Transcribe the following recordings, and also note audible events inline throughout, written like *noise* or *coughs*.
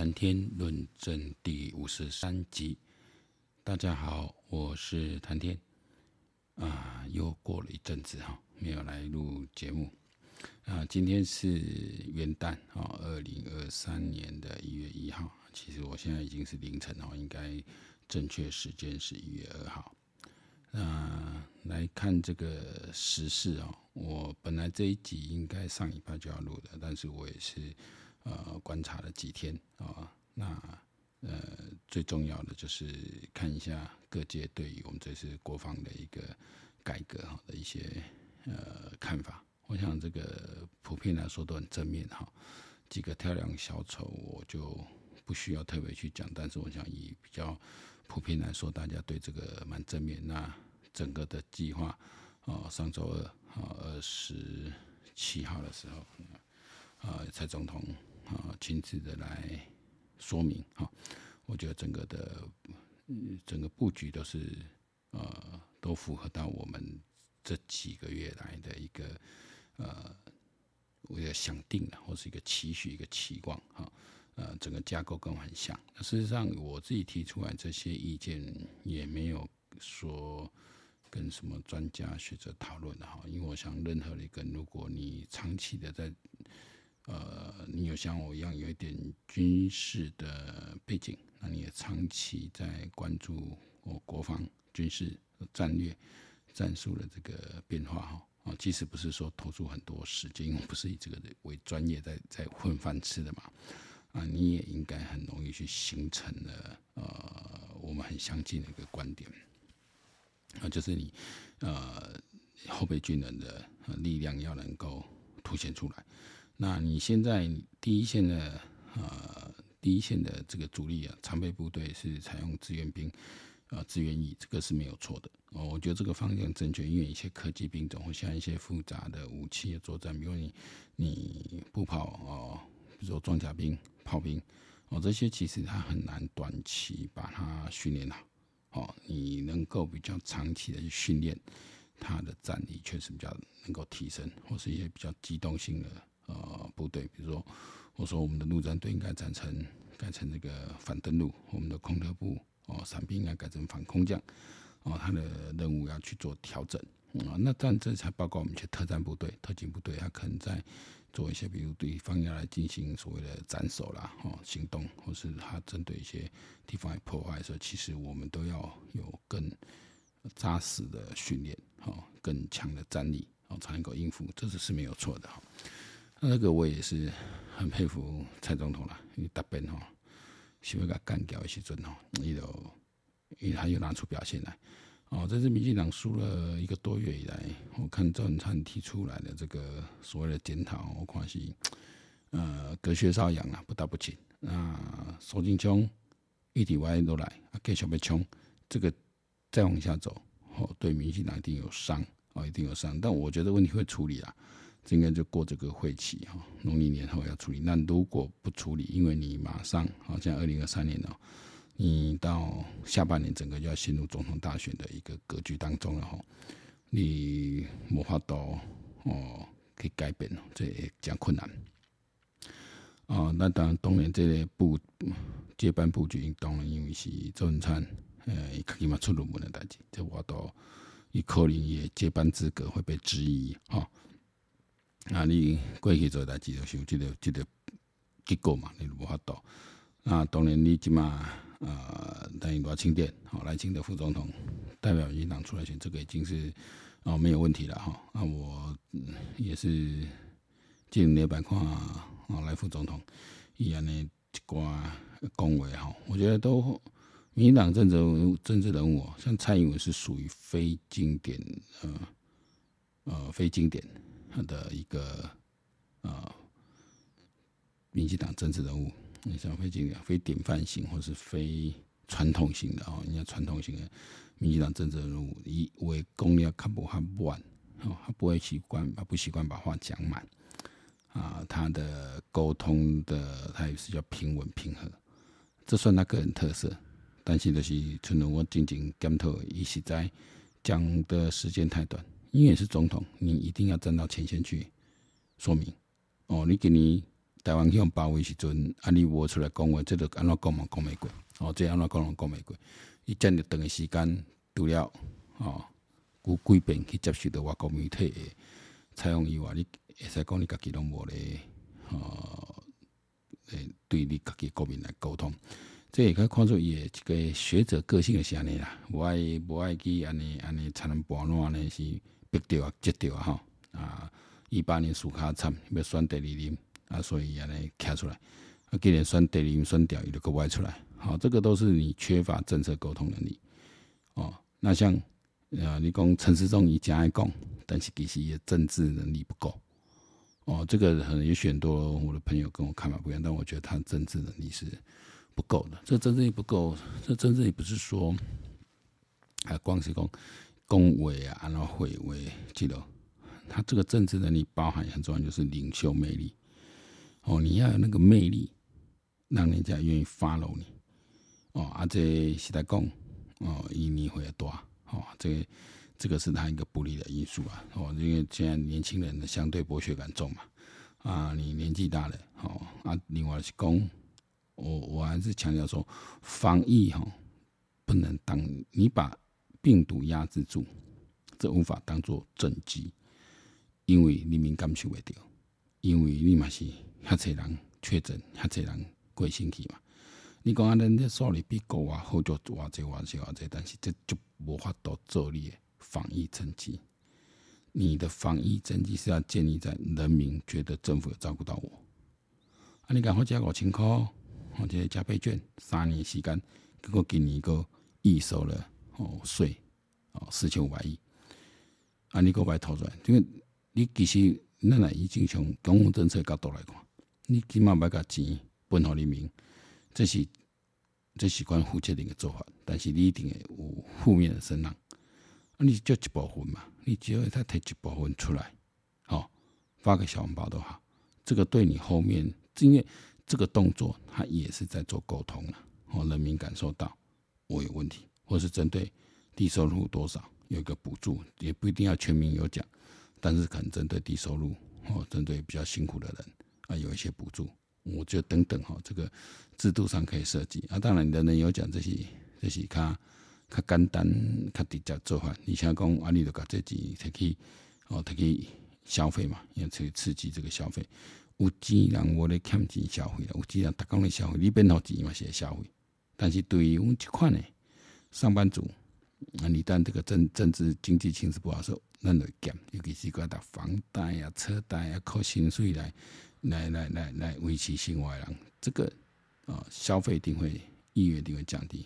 谈天论证第五十三集，大家好，我是谈天啊，又过了一阵子哈，没有来录节目啊。今天是元旦啊，二零二三年的一月一号。其实我现在已经是凌晨哦，应该正确时间是一月二号。那来看这个时事哦，我本来这一集应该上礼拜就要录的，但是我也是。呃，观察了几天啊、那呃，最重要的就是看一下各界对于我们这次国防的一个改革哈的一些呃看法。我想这个普遍来说都很正面哈。几个挑梁小丑我就不需要特别去讲，但是我想以比较普遍来说，大家对这个蛮正面。那整个的计划啊、上周二啊二十七号的时候啊，蔡总统。啊，亲自的来说明哈，我觉得整个的整个布局都是呃，都符合到我们这几个月来的一个呃，我也想定了，或是一个期许、一个期望哈。呃，整个架构跟我很像。事实上，我自己提出来这些意见，也没有说跟什么专家学者讨论的哈。因为我想，任何的一个，如果你长期的在呃，你有像我一样有一点军事的背景，那你也长期在关注我国防、军事、战略、战术的这个变化哈。啊，即使不是说投入很多时间，因为不是以这个为专业在在混饭吃的嘛，啊，你也应该很容易去形成了呃，我们很相近的一个观点，啊，就是你呃后备军人的力量要能够凸显出来。那你现在第一线的呃第一线的这个主力啊，常备部队是采用志愿兵啊，志愿役，这个是没有错的哦。我觉得这个方向正确，因为一些科技兵种或像一些复杂的武器的作战，比如你你步炮哦，比如说装甲兵、炮兵哦，这些其实它很难短期把它训练好哦。你能够比较长期的去训练，它的战力确实比较能够提升，或是一些比较机动性的。呃，部队，比如说，我说我们的陆战队应该改成改成那个反登陆，我们的空特部哦，伞兵应该改成反空降，哦，他的任务要去做调整啊、那但这才包括我们一些特战部队、特警部队，他可能在做一些，比如对方要来进行所谓的斩首啦，哦，行动，或是他针对一些地方破坏的时候，其实我们都要有更扎实的训练，哦，更强的战力，哦，才能够应付，这是是没有错的哈。那个我也是很佩服蔡总统啦，因为答辩吼，想要他干掉的时阵吼，伊就因为他又拿出表现来。哦，这是民进党输了一个多月以来，我看赵文灿提出来的这个所谓的检讨，我看是呃隔靴搔痒啊，不打不亲。那苏贞昌一体歪都来啊，继续要冲，这个再往下走，哦，对民进党一定有伤，哦，一定有伤。但我觉得问题会处理啦。这应该就过这个会期哈，农历年后要处理。那如果不处理，因为你马上好像二零二三年哦，你到下半年整个就要陷入总统大选的一个格局当中了哈，你无法度哦可以改变，这也讲困难。啊，那当然，当然这个布接班布局，当然因为是周文灿呃，伊起码出入门的代志，这我都伊可能也接班资格会被质疑哈。啊，你过去做代志就想这个这个结果嘛，你无法度。那当然你即马呃，等于赖清德，好赖清德副总统代表民进党出来选，这个已经是哦没有问题了哈。那我也是进礼拜看啊，赖副总统伊安尼一寡讲话哈，我觉得都民进党政治政治人物，像蔡英文是属于非经典呃呃非经典。他的一个啊，民进党政治人物，你像非经典、非典范型，或是非传统型的哦，人家传统型的民进党政治人物，以为公要看不看不完哦，他不会习惯，他不习惯把话讲满啊，他的沟通的他也是叫平稳平和，这算他个人特色。但是就是，纯如我静静检讨，一直在讲的时间太短。因为是总统，你一定要站到前线去说明。哦，你给你台湾去用包围时阵，啊，你无出来讲话，这个安怎讲嘛讲袂过，哦，这安怎讲嘛讲袂过。伊占着长个时间，除了哦，有几遍去接受着外国媒体的采访以外，你会使讲你家己拢无咧，哦，诶，对你家己国民来沟通，这也可以看出伊诶一个学者个性是安尼啦，无爱无爱去安尼安尼才能半路安尼是逼着啊，急着啊，吼。啊，一八年输卡惨，要选第二任。啊，所以安尼卡出来，啊，既然选第二名选掉，伊就搁歪出来，好，这个都是你缺乏政策沟通能力，哦，那像啊，你讲陈时中伊真爱讲，但是其实也政治能力不够，哦，这个可能也许很多我的朋友跟我看法不一样，但我觉得他政治能力是不够的，这政治力不够，这政治力不是说，啊，光是讲恭维啊，然后会为记得，他这个政治能力包含很重要，就是领袖魅力。哦，你要有那个魅力，让人家愿意 follow 你。哦，啊，这是在讲，哦，以你会多，哦，这个这个是他一个不利的因素啊。哦，因为现在年轻人的相对剥削感重嘛。啊，你年纪大了，哦，啊，另外是讲，我我还是强调说，防疫哈，不能当你把病毒压制住，这无法当做政绩，因为你敏感受不到，因为你嘛是。遐侪人确诊，遐侪人过身去嘛？你讲啊，恁这数字比国外好就偌济偌济偌济，但是这就无法度做你的防疫政绩。你的防疫政绩是要建立在人民觉得政府有照顾到我。啊，你讲好加五千块，或者加倍券，三年时间，结果今年个预收了哦税哦四千五百亿，啊，你个白掏出来，因为你其实咱来已经从公共政策角度来看。你起码要甲钱分互人民，这是这是关负责任的做法，但是你一定会有负面的声浪。你就一部分嘛，你只要他摕一部分出来，哦发个小红包都好。这个对你后面，因为这个动作，他也是在做沟通了，哦，人民感受到我有问题，或是针对低收入多少有一个补助，也不一定要全民有奖，但是可能针对低收入或针对比较辛苦的人。啊，有一些补助，我觉得等等哈，这个制度上可以设计啊。当然，人人有奖这些，这些较较简单、较直接做法。你像讲啊，你就把这钱摕去哦，摕去消费嘛，也去刺激这个消费。有钱人我咧欠钱消费了，有钱人逐工咧消费，你变好钱嘛是会消费。但是对于我们这款呢，上班族啊，你当这个政政治经济形势不好时候，咱就减，尤其是讲到房贷啊、车贷啊，靠薪水来。来来来来维持生活，人这个啊消费一定会意愿一定会降低。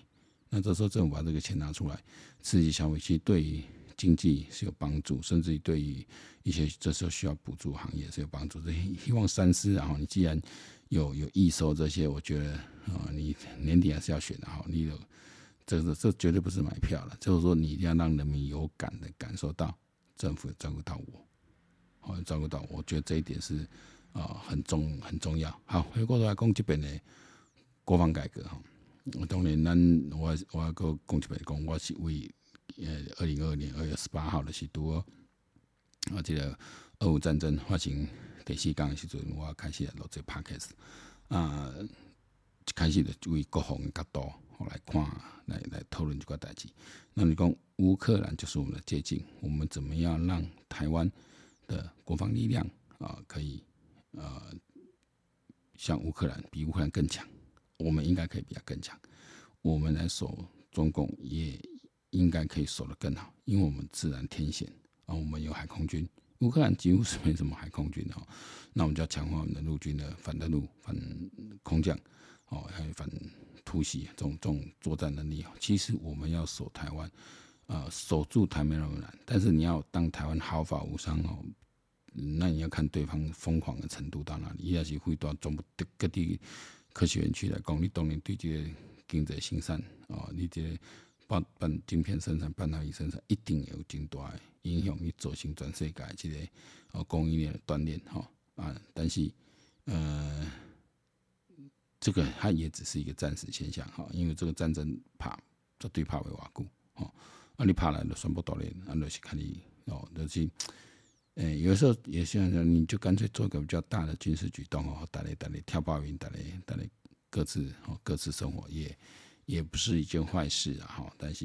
那这时候政府把这个钱拿出来刺激消费，其实对于经济是有帮助，甚至于对于一些这时候需要补助行业是有帮助。这希望三思，然后你既然有有预收这些，我觉得啊，你年底还是要选的哈。你有这个这绝对不是买票了，就是说你一定要让人民有感的感受到政府照顾到我，好照顾到我，我觉得这一点是。啊、很重很重要。好，回过头来讲这边的国防改革哈。当年咱我我要搁讲这边讲，我是为呃二零二二年二月十八号的时候，啊，这个俄乌战争发生第四天的时阵，我开始来录这 podcast 啊，一开始就为国防的角度我来看，来来讨论这个代志。那你讲乌克兰就是我们的借镜，我们怎么样让台湾的国防力量啊可以？呃，像乌克兰比乌克兰更强，我们应该可以比他更强。我们来守中共也应该可以守得更好，因为我们自然天险啊，我们有海空军。乌克兰几乎是没什么海空军的，那我们就要强化我们的陆军的反登陆、反空降哦，还有反突袭这种这种作战能力。其实我们要守台湾，呃，守住台没那么难，但是你要当台湾毫发无伤哦。那你要看对方疯狂的程度到哪里，伊也是会到中部各地科学园区来讲，你当然对这个经济生产哦，你这个半半晶片生产、半导体生产一定有真大的影响，你造成全世界这个哦供应链的断裂哈啊，但是呃，这个它也只是一个暂时现象哈，因为这个战争怕绝对怕会瓦固哦，啊你怕来就全部断裂，啊就是看你哦，就是。诶，有时候也像说，你就干脆做个比较大的军事举动哦，大家大家跳爆营，大家大家各自哦各自生活，也也不是一件坏事啊哈。但是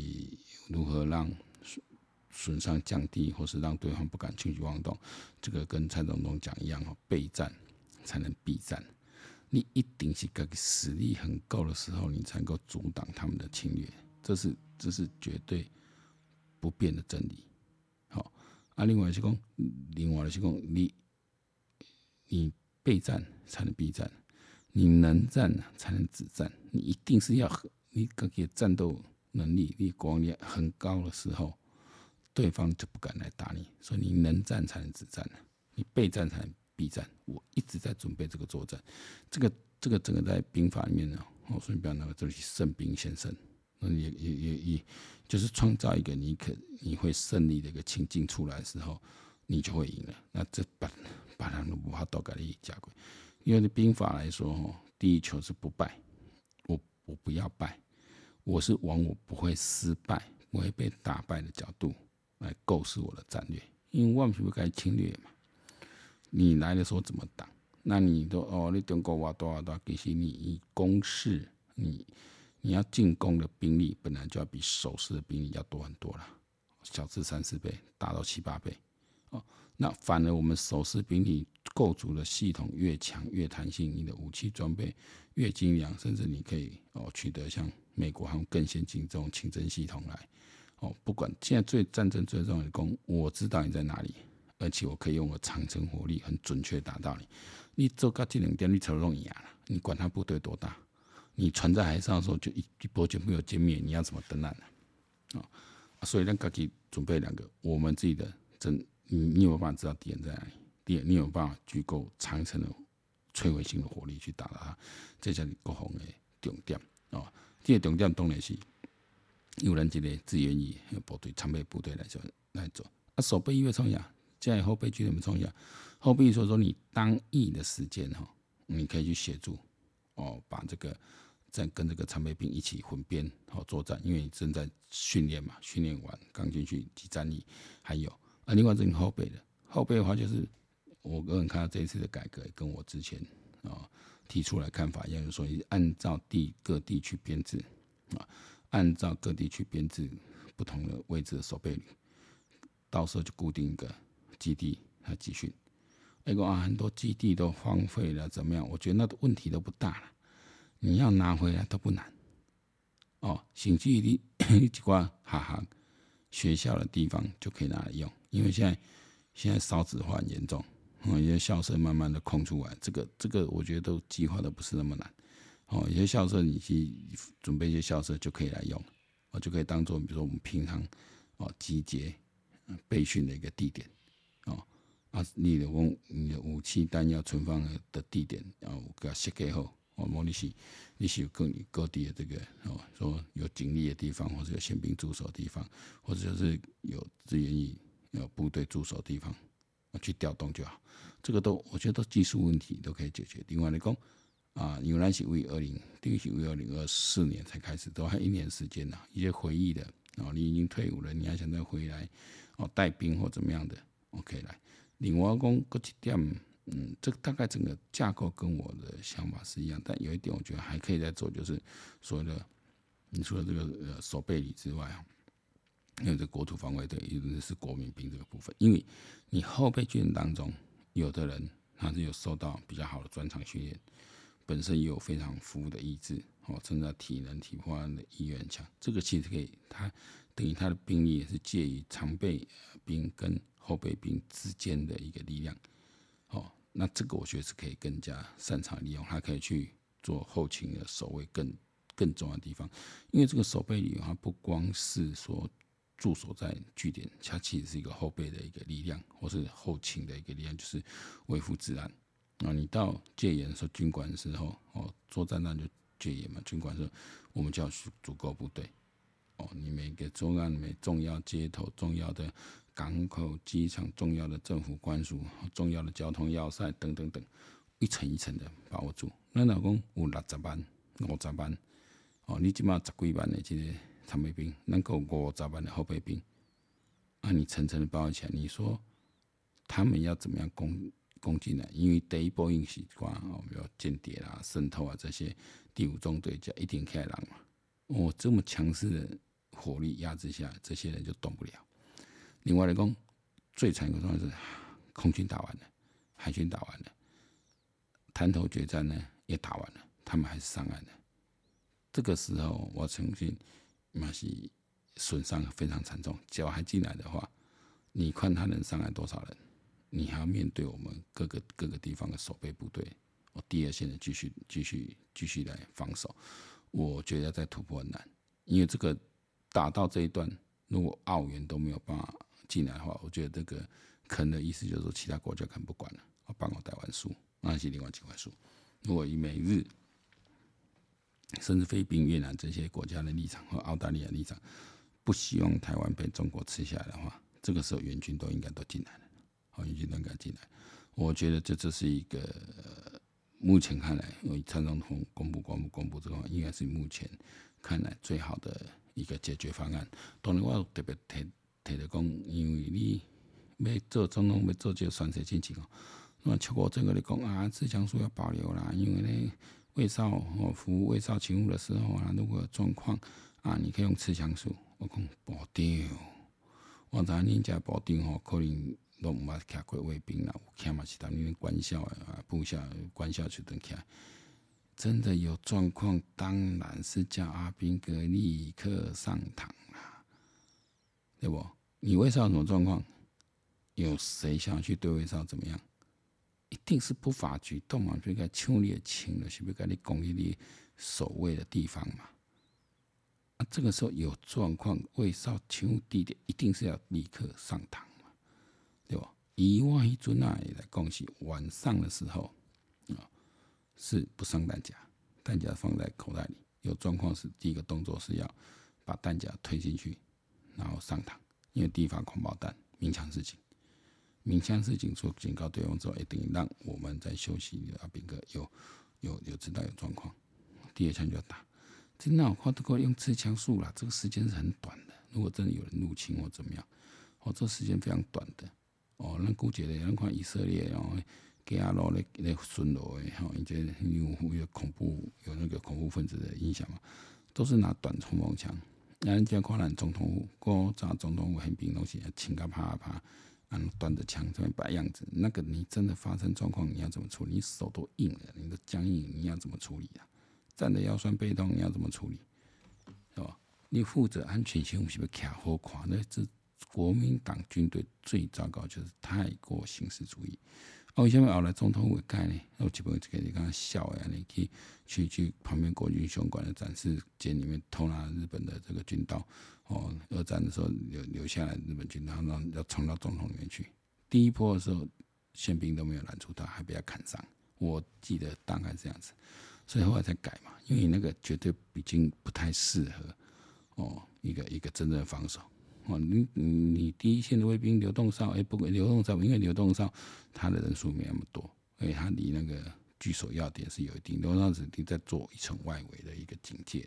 如何让损损伤降低，或是让对方不敢轻举妄动，这个跟蔡总统讲一样哦，备战才能避战。你一定是个实力很够的时候，你才能够阻挡他们的侵略，这是这是绝对不变的真理。好，啊，另外是讲，另外是讲，你你备战才能避战，你能战才能止战。你一定是要你个个战斗能力、你国力很高的时候，对方就不敢来打你。所以你能战才能止战，你备战才能。B 战，我一直在准备这个作战，这个这个整个在兵法里面呢，我顺便那个这里胜兵先胜，那也也也也就是创造一个你可你会胜利的一个情境出来的时候，你就会赢了。那这把把人都不怕多给你加贵，因为兵法来说，第一求是不败，我我不要败，我是往我不会失败、不会被打败的角度来构思我的战略，因为万不不该侵略嘛。你来的时候怎么挡？那你都哦，你中国话多少多少？其实你以攻势，你你要进攻的兵力本来就要比守势的兵力要多很多了，小至三四倍，大到七八倍。哦，那反而我们守势兵力构筑的系统越强越弹性，你的武器装备越精良，甚至你可以哦取得像美国还有更先进这种清真系统来。哦，不管现在最战争最重要的攻，我知道你在哪里。而且我可以用我长城火力很准确打到你。你做个这两点，你才容易啊！你管他部队多大，你船在海上的时候就一一波就没有歼灭，你要怎么登岸呢？啊，所以让自己准备两个，我们自己的真，你你有办法知道敌人在哪里？敌人你有办法具够长城的摧毁性的火力去打到他？这才是国防的重点啊！这个重点当然是有人这个志愿役部队、常备部队来做来做啊，守备越重要。这样后备军很重要，后备说说你当役的时间哈，你可以去协助哦，把这个在跟这个常备兵一起混编好作战，因为你正在训练嘛，训练完刚进去即战役，还有啊，另外这个后备的后备的话，就是我个人看到这一次的改革，跟我之前啊提出来看法一样，就是说按照地各地去编制啊，按照各地去编制不同的位置的守备旅，到时候就固定一个。基地和集训，那个啊，很多基地都荒废了，怎么样？我觉得那个问题都不大了，你要拿回来都不难。哦，甚至于你 *coughs* 一挂哈哈学校的地方就可以拿来用，因为现在现在少子化很严重，哦，一些校舍慢慢的空出来，这个这个我觉得都计划的不是那么难。哦，有些校舍你去准备一些校舍就可以来用，哦，就可以当做比如说我们平常哦集结备训的一个地点。哦，啊，你的武你的武器弹药存放的地点，然后给它设计好。哦，莫你是你是有各各地的这个哦，说有警力的地方，或者有宪兵驻守地方，或者就是有志愿役有部队驻守地方，去调动就好。这个都我觉得技术问题都可以解决。另外来讲，啊，因为那是为二零，定是为二零二四年才开始，都还一年时间呢。一些回忆的，哦，你已经退伍了，你还想再回来哦带兵或怎么样的？OK，来，另外讲个几点，嗯，这大概整个架构跟我的想法是一样，但有一点我觉得还可以再做，就是所谓的，你除了这个呃守备旅之外啊，因为这国土防卫队，也就是国民兵这个部分，因为你后备军人当中，有的人他是有受到比较好的专长训练，本身也有非常服务的意志，哦，甚至体能体魄的意愿强，这个其实可以，他等于他的兵力也是介于常备兵跟后备兵之间的一个力量，哦，那这个我觉得是可以更加擅长利用，它可以去做后勤的守卫更更重要的地方。因为这个守备旅，它不光是说驻守在据点，它其实是一个后备的一个力量，或是后勤的一个力量，就是维护治安。啊，你到戒严的时候，军管的时候，哦，作战那就戒严嘛，军管的时候，我们就要足够部队。哦，你每个重要、每重要街头、重要的。港口、机场、重要的政府官署、重要的交通要塞等等等，一层一层的把握住。那老公有六十万、五十万，哦，你起码十几万的这个常备兵，能够五十万的后备兵，啊，你层层的包起来，你说他们要怎么样攻攻进来？因为第一波应习惯哦，比如间谍啊、渗透啊这些，第五纵队就一定开朗嘛。哦，这么强势的火力压制下，这些人就动不了。另外来讲，最惨的状况是空军打完了，海军打完了，滩头决战呢也打完了，他们还是上岸了。这个时候，我曾经马西损伤非常惨重。只要还进来的话，你看他能上来多少人？你还要面对我们各个各个地方的守备部队，我第二线的继续继续继续来防守。我觉得再突破很难，因为这个打到这一段，如果澳元都没有办法进来的话，我觉得这个可能的意思就是说，其他国家可能不管了，我帮我台湾输，那是另外几回事。如果以美日，甚至菲律宾、越南这些国家的立场和澳大利亚立场，不希望台湾被中国吃下来的话，这个时候援军都应该都进来了，好，援军都应该进来。我觉得这这是一个目前看来，因为蔡总统公布、公布、公布这个，应该是目前看来最好的一个解决方案。当然，我特别提提的讲，因为你要做总统，要做这个选择进程哦，那超过这个你讲啊，刺强术要保留啦，因为呢。卫少哦，服务卫少勤务的时候啊，如果有状况啊，你可以用刺强术。我讲保定，我知恁家保定吼，可能都毋捌徛过卫兵啦，有徛嘛是当年官校啊，部下官校去等徛。真的有状况，当然是叫阿兵哥立刻上堂啦，对不？你卫哨什么状况？有谁想去对卫哨怎么样？一定是不法举动嘛？就该抢你的枪了，是不是该你攻击你守卫的地方嘛？啊，这个时候有状况，卫哨勤务地点一定是要立刻上堂嘛，对吧？以往一尊啊来讲是晚上的时候，是不上弹夹，弹夹放在口袋里。有状况是第一个动作是要把弹夹推进去，然后上膛，因为第一发空包弹，鸣枪示警。鸣枪示警，说警告对方之后，一定让我们在休息的阿兵哥有有有知道有状况，第二枪就要打。真的，我都可以用刺枪术了，这个时间是很短的。如果真的有人入侵或怎么样，哦，这时间非常短的。哦，那估计的，那看以色列哦，后阿罗来来巡逻的，哈，因为有有恐怖有那个恐怖分子的影响嘛，都是拿短冲锋枪。那人家看咱总统府，过早总统府宪兵东西，轻个啪啪。嗯，端着枪这边摆样子，那个你真的发生状况，你要怎么处理？你手都硬了，你都僵硬，你要怎么处理啊？站着腰酸背痛，你要怎么处理？是吧？你负责安全性，是不是卡好垮？那这国民党军队最糟糕就是太过形式主义。哦，为什么后来总统会改呢？我基本就跟你刚刚笑呀，你去去去旁边国军雄馆的展示间里面偷拿日本的这个军刀。哦，二战的时候留留下来日本军刀，然后要冲到总统里面去。第一波的时候，宪兵都没有拦住他，还被他砍伤。我记得大概这样子，所以后来才改嘛，因为那个绝对已经不太适合哦，一个一个真正的防守。哦，你你第一线的卫兵流动哨，哎，不管流动哨，因为流动哨他的人数没那么多，而且他离那个。据守要点是有一定，都让子弟在做一层外围的一个警戒，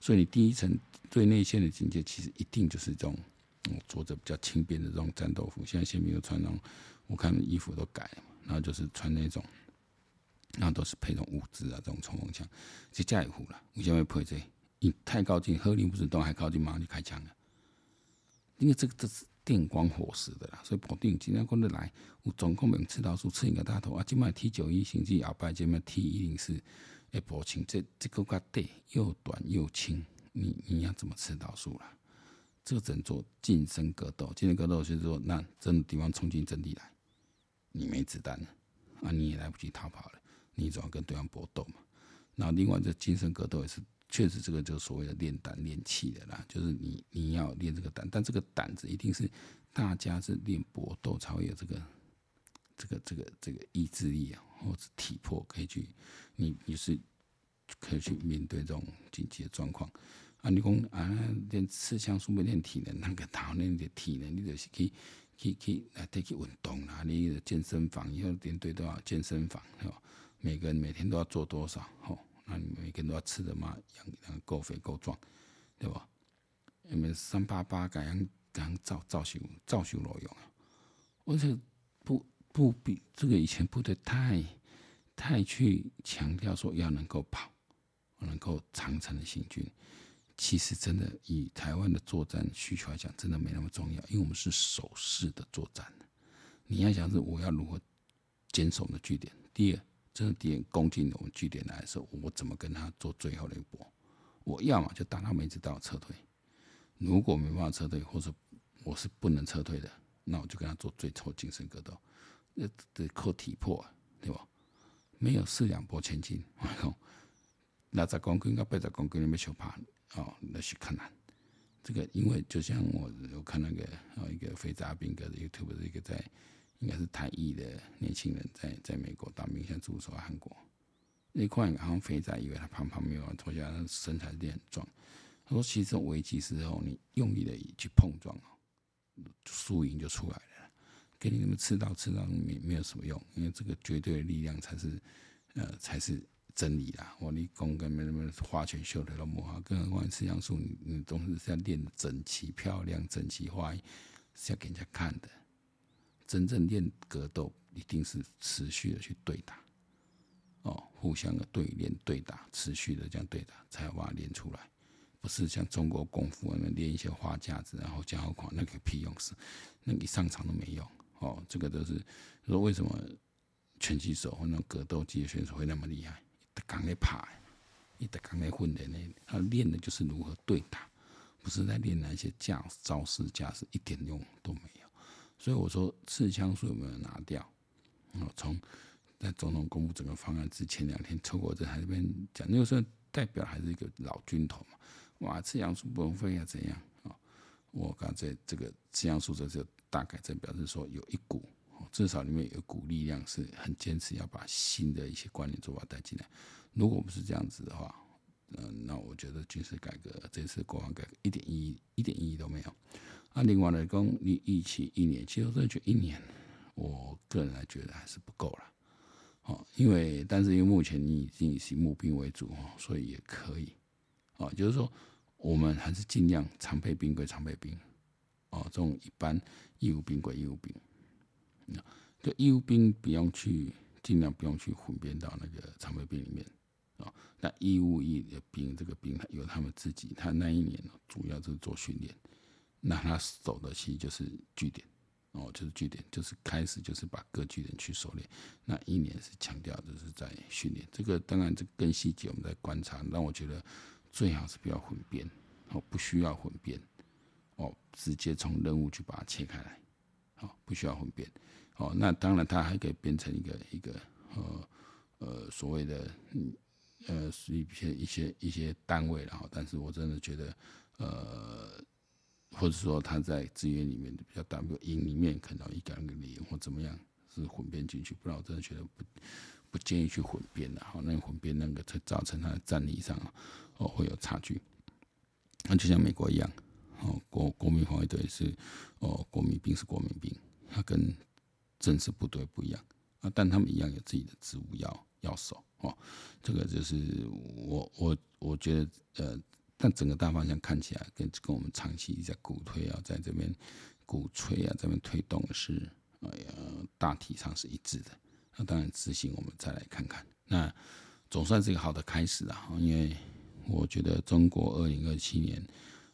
所以你第一层最内线的警戒，其实一定就是这种嗯着着比较轻便的这种战斗服。现在宪兵都穿那种，我看衣服都改了嘛，然后就是穿那种，然后都是配这种物资啊，这种冲锋枪，就加一户了。为什么配这？你太靠近，鹤龄不是都还靠近马上就开枪了，因为这个这是。电光火石的啦，所以保定今天过得来，有总共用刺刀术刺一个大头啊！今麦 T 九一甚至后摆今麦 T 一零四，哎，步枪这这个较短，又短又轻，你你要怎么刺刀术啦？这个只能做近身格斗，近身格斗就是说，那真的地方冲进阵地来，你没子弹了啊，你也来不及逃跑了，你总要跟对方搏斗嘛。然后另外这近身格斗也是。确实，这个就是所谓的练胆练气的啦，就是你你要练这个胆，但这个胆子一定是大家是练搏斗才会有这个这个这个这个意志力啊，或者体魄可以去，你你是可以去面对这种紧急的状况啊。你讲啊，练刺枪术没练体能，那个讨练的体能，你就是去去去来得去运动啦，你的健身房以后连队都要健身房，是吧？每个人每天都要做多少？吼。那你每个人都要吃的嘛，养够肥够壮，对吧？你们三八八改样改样造造型造型裸用啊！而且不不比这个以前部队太太去强调说要能够跑，能够长程的行军。其实真的以台湾的作战需求来讲，真的没那么重要，因为我们是守势的作战。你要想是我要如何坚守我们的据点。第二，这个敌人攻进我们据点来的时候，我怎么跟他做最后的一搏？我要么就打他没知道撤退，如果没办法撤退，或者我是不能撤退的，那我就跟他做最后精神格斗，那得靠体魄，对吧？没有四两拨千斤，我讲六十公斤到八十公斤你没想怕。哦，那是困难。这个因为就像我我看那个哦，一个非杂兵哥的 YouTube 的一个在应该是台裔的年轻人在在美国当兵，现在驻守韩国。那块好像肥仔，以为他胖胖没有脱下，他身材练很壮。他说，其实危机时候，你用力的去碰撞哦，输赢就出来了。给你们刺刀刺刀没没有什么用，因为这个绝对的力量才是呃才是。真理啦，我你讲跟什么花拳绣腿都无好，更何况刺枪术，你你总是是要练整齐、漂亮、整齐划一，是要给人家看的。真正练格斗，一定是持续的去对打，哦，互相的对练、对打，持续的这样对打，才要把它练出来。不是像中国功夫那练一些花架子，然后讲好狂，那个屁用事，那个一上场都没用。哦，这个都是说为什么拳击手或那种格斗技的选手会那么厉害？刚在爬，你得刚在混的那，他练的就是如何对打，不是在练那些架招式架势，一点用都没有。所以我说刺枪术有没有拿掉？我从在总统公布整个方案之前两天，透过这台这边讲，那个时候代表还是一个老军头嘛。哇，刺枪术不能废啊？怎样啊？我刚才这个刺枪术这就大概在表示说有一股。至少里面有股力量是很坚持要把新的一些观念做法带进来。如果不是这样子的话，嗯，那我觉得军事改革这次国防改革一点意义一点意义都没有。啊，另外来讲，你预期一年，其实我真的觉得一年，我个人来觉得还是不够了。哦，因为但是因为目前你已经以募兵为主哦，所以也可以。哦，就是说我们还是尽量常备兵归常备兵。哦，这种一般义务兵归义务兵。就义务兵不用去，尽量不用去混编到那个常备兵里面啊。那义务役的兵，这个兵有他们自己，他那一年主要就是做训练。那他走的其实就是据点哦，就是据点，就是开始就是把各据点去熟练。那一年是强调就是在训练。这个当然这更细节我们在观察。但我觉得最好是不要混编哦，不需要混编哦，直接从任务去把它切开来。好，不需要混编。哦，那当然，它还可以变成一个一个呃呃所谓的嗯呃是一些一些一些单位，然后，但是我真的觉得呃，或者说他在资源里面比较大，比如营里面看到一个两个连或怎么样是混编进去，不然我真的觉得不不建议去混编的。好，那混编那个才造成他的战力上哦会有差距。那就像美国一样，哦国国民防卫队是哦国民兵是国民兵，他跟正式部队不一样啊，但他们一样有自己的职务要要守哦。这个就是我我我觉得呃，但整个大方向看起来跟跟我们长期在鼓推啊，在这边鼓吹啊，这边推动是哎呀，大体上是一致的。那当然执行我们再来看看，那总算是一个好的开始啊。因为我觉得中国二零二七年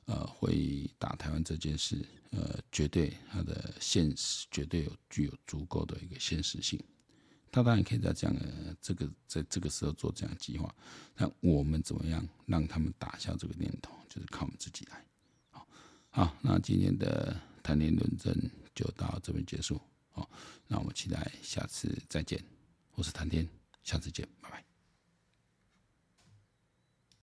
呃会打台湾这件事。呃，绝对它的现实绝对有具有足够的一个现实性。他当然可以在这样的这个在这个时候做这样计划，那我们怎么样让他们打消这个念头，就是靠我们自己来。好，好，那今天的谈天论政就到这边结束。好，那我们期待下次再见。我是谈天，下次见，拜拜。